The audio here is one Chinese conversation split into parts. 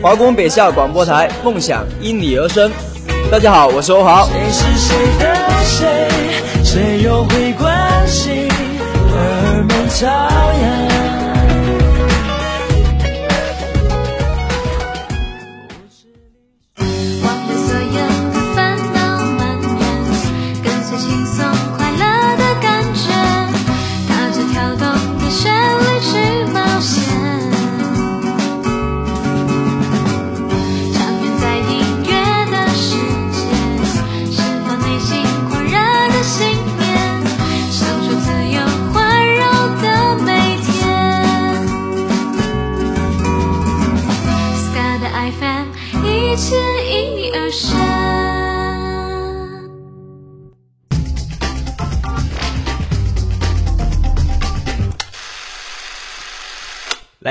华工北校广播台，梦想因你而生。大家好，我是欧豪。谁是谁的谁？谁又会关心？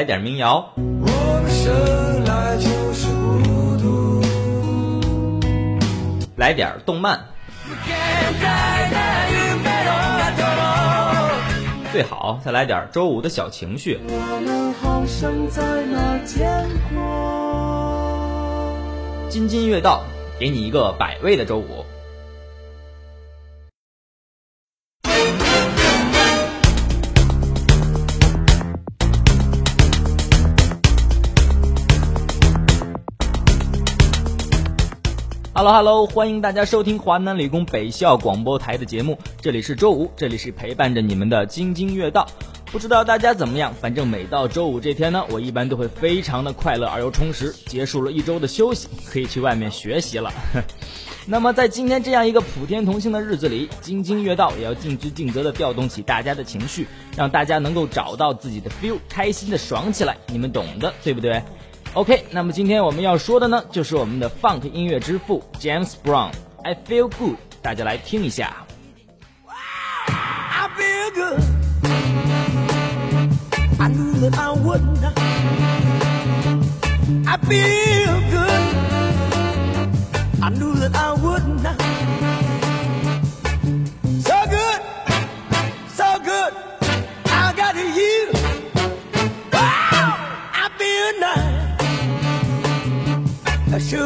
荷尔蒙朝阳。来就是孤独，来点动漫，最好再来点周五的小情绪。津津乐道，给你一个百味的周五。Hello 欢迎大家收听华南理工北校广播台的节目。这里是周五，这里是陪伴着你们的津津乐道。不知道大家怎么样，反正每到周五这天呢，我一般都会非常的快乐而又充实。结束了一周的休息，可以去外面学习了。那么在今天这样一个普天同庆的日子里，津津乐道也要尽职尽责的调动起大家的情绪，让大家能够找到自己的 feel，开心的爽起来。你们懂的，对不对 ？OK，那么今天我们要说的呢，就是我们的 Funk 音乐之父 James Brown，I Feel Good，大家来听一下。I feel good. I knew that I would not. I feel good. I knew that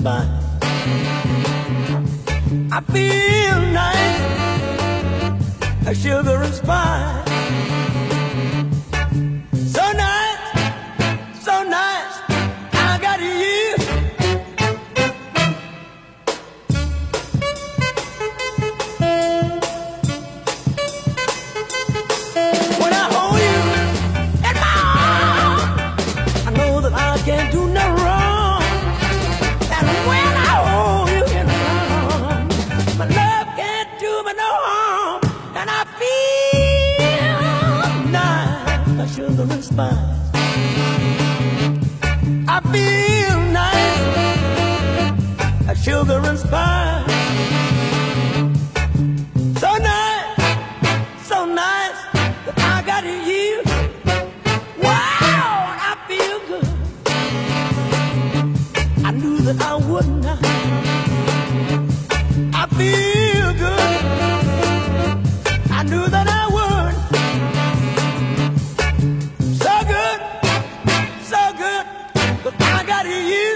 Sugar. I feel nice, that sugar and spice. goodbye. out of you.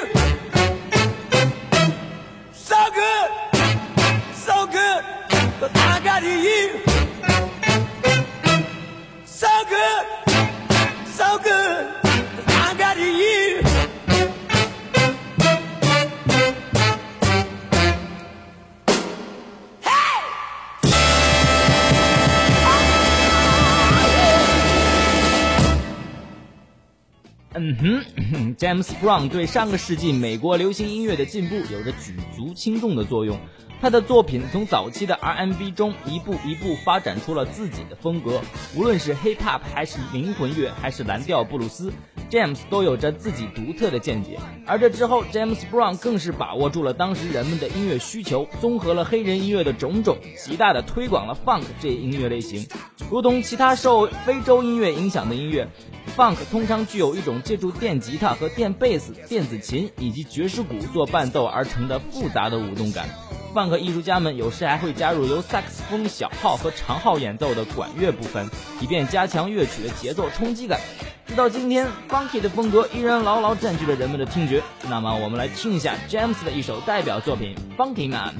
James Brown 对上个世纪美国流行音乐的进步有着举足轻重的作用。他的作品从早期的 R&B 中一步一步发展出了自己的风格，无论是 Hip Hop 还是灵魂乐，还是蓝调布鲁斯，James 都有着自己独特的见解。而这之后，James Brown 更是把握住了当时人们的音乐需求，综合了黑人音乐的种种，极大的推广了 Funk 这一音乐类型。如同其他受非洲音乐影响的音乐，Funk 通常具有一种借助电吉他和电贝斯、电子琴以及爵士鼓做伴奏而成的复杂的舞动感，Funk 艺术家们有时还会加入由萨克斯风、小号和长号演奏的管乐部分，以便加强乐曲的节奏冲击感。直到今天，funky 的风格依然牢牢占据了人们的听觉。那么，我们来听一下 James 的一首代表作品《Funky Man》。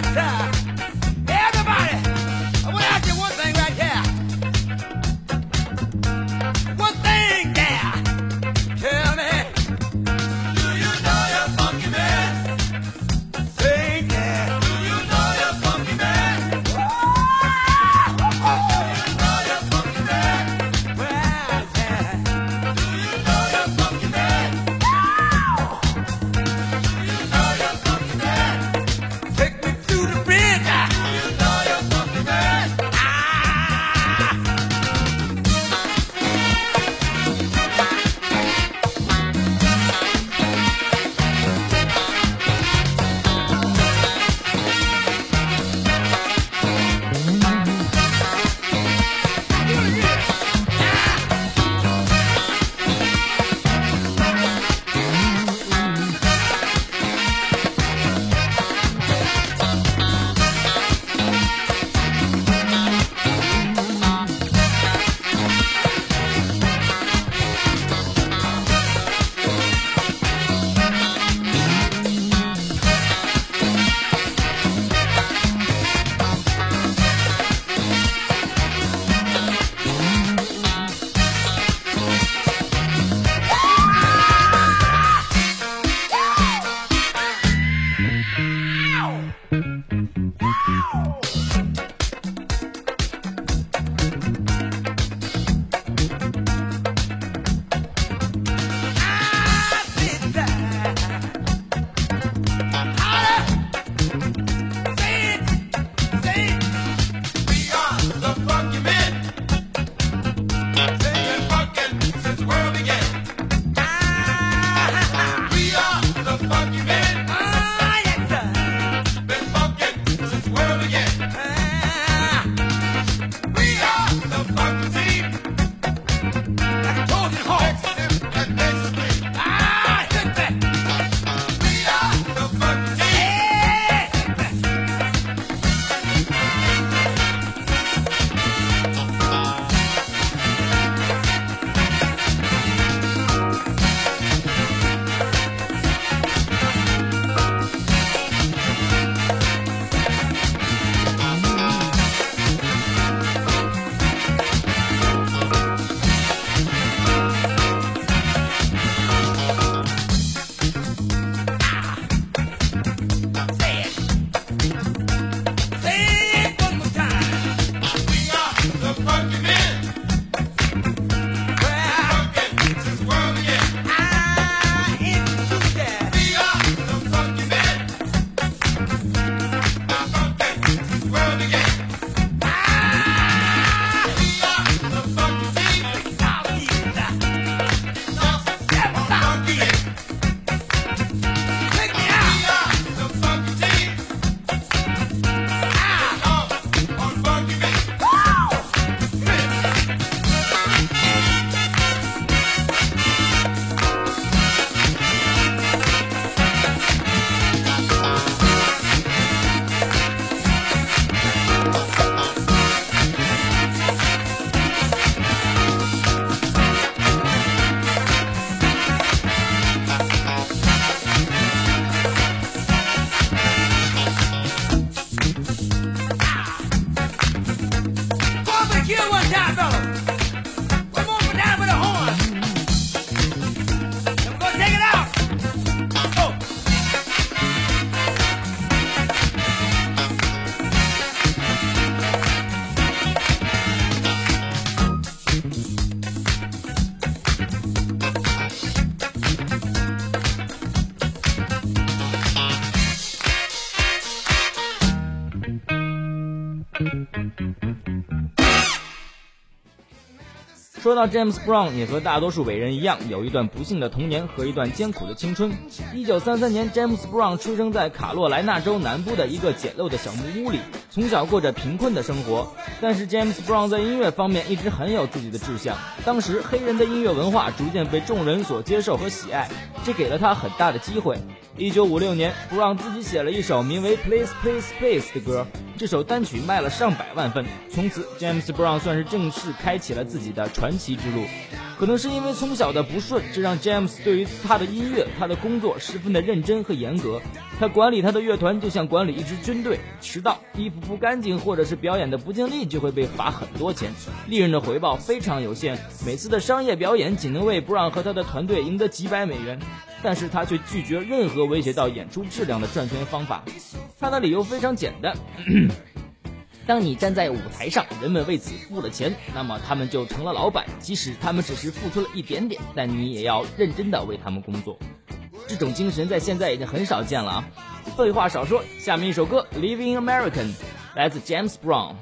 Rata. Mm-hmm. 说到 James Brown，也和大多数伟人一样，有一段不幸的童年和一段艰苦的青春。一九三三年，James Brown 出生在卡罗来纳州南部的一个简陋的小木屋里，从小过着贫困的生活。但是 James Brown 在音乐方面一直很有自己的志向。当时黑人的音乐文化逐渐被众人所接受和喜爱，这给了他很大的机会。一九五六年，Brown 自己写了一首名为《Please Please Please》的歌。这首单曲卖了上百万份，从此 James Brown 算是正式开启了自己的传奇之路。可能是因为从小的不顺，这让 James 对于他的音乐、他的工作十分的认真和严格。他管理他的乐团就像管理一支军队，迟到、衣服不干净或者是表演的不尽力就会被罚很多钱，利润的回报非常有限。每次的商业表演仅能为布朗和他的团队赢得几百美元，但是他却拒绝任何威胁到演出质量的赚钱方法。他的理由非常简单。当你站在舞台上，人们为此付了钱，那么他们就成了老板。即使他们只是付出了一点点，但你也要认真的为他们工作。这种精神在现在已经很少见了啊！废话少说，下面一首歌《Living American》来自 James Brown。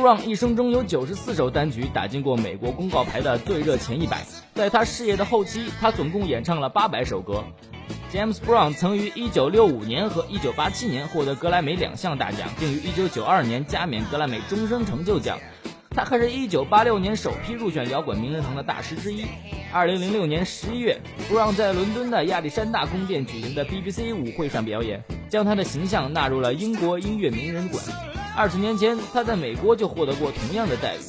Brown 一生中有九十四首单曲打进过美国公告牌的最热前一百。在他事业的后期，他总共演唱了八百首歌。James Brown 曾于1965年和1987年获得格莱美两项大奖，并于1992年加冕格莱美终身成就奖。他还是一九八六年首批入选摇滚名人堂的大师之一。2006年11月，Brown 在伦敦的亚历山大宫殿举行的 BBC 舞会上表演，将他的形象纳入了英国音乐名人馆。二十年前，他在美国就获得过同样的待遇。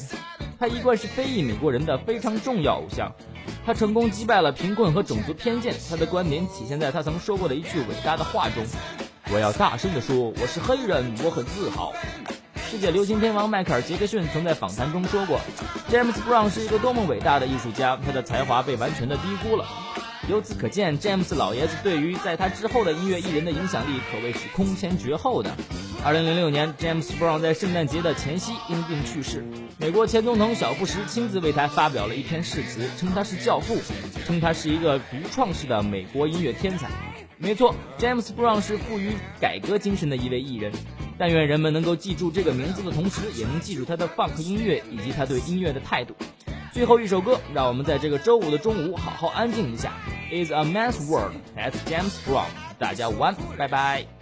他一贯是非裔美国人的非常重要偶像。他成功击败了贫困和种族偏见。他的观点体现在他曾说过的一句伟大的话中：“我要大声地说，我是黑人，我很自豪。”世界流行天王迈克尔·杰克逊曾在访谈中说过：“James Brown 是一个多么伟大的艺术家，他的才华被完全的低估了。”由此可见，James 老爷子对于在他之后的音乐艺人的影响力可谓是空前绝后的。二零零六年，James Brown 在圣诞节的前夕因病去世。美国前总统小布什亲自为他发表了一篇誓词，称他是教父，称他是一个独创式的美国音乐天才。没错，James Brown 是富于改革精神的一位艺人。但愿人们能够记住这个名字的同时，也能记住他的 funk 音乐以及他对音乐的态度。最后一首歌，让我们在这个周五的中午好好安静一下。Is a man's world. That's James Brown。大家午安，拜拜。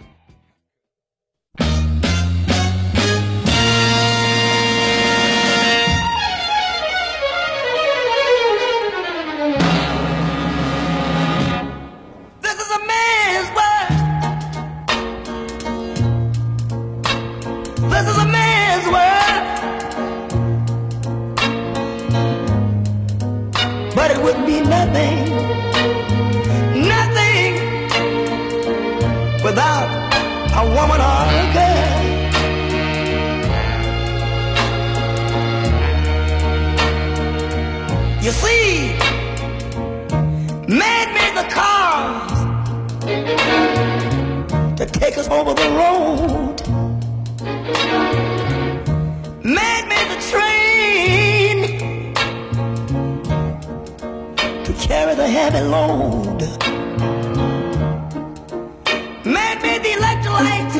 Man made the electric light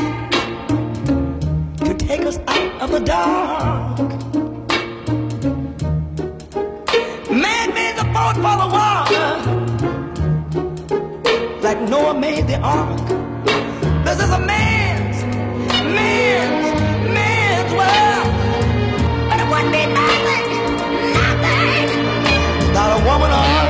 to take us out of the dark. Man made the boat for the water, like Noah made the ark. This is a man's, man's, man's world. But it wouldn't be nothing, nothing without a woman or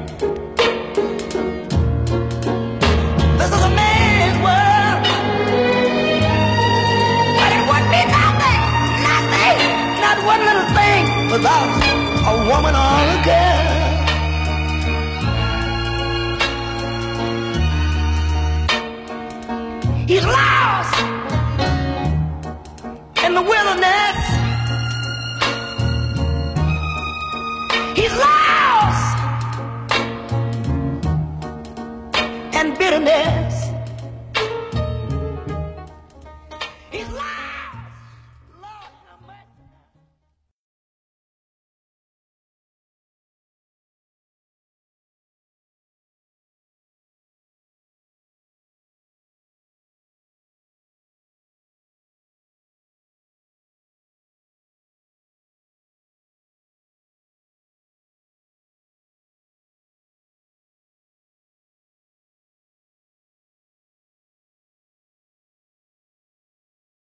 Without a woman or a girl. He's lost in the wilderness. He's lost and bitterness.